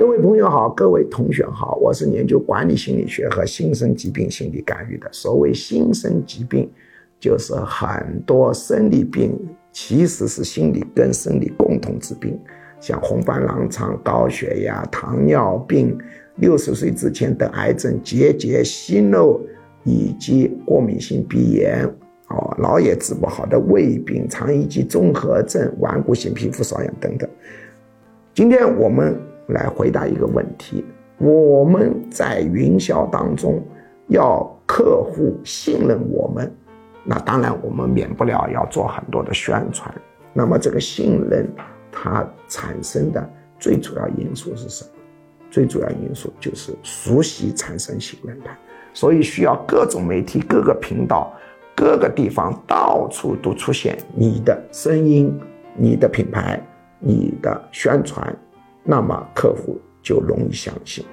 各位朋友好，各位同学好，我是研究管理心理学和新生疾病心理干预的。所谓新生疾病，就是很多生理病其实是心理跟生理共同之病，像红斑狼疮、高血压、糖尿病、六十岁之前得癌症、结节、息肉以及过敏性鼻炎，哦，老也治不好的胃病、肠易激综合症、顽固性皮肤瘙痒等等。今天我们。来回答一个问题：我们在营销当中要客户信任我们，那当然我们免不了要做很多的宣传。那么这个信任它产生的最主要因素是什么？最主要因素就是熟悉产生信任感，所以需要各种媒体、各个频道、各个地方到处都出现你的声音、你的品牌、你的宣传。那么客户就容易相信。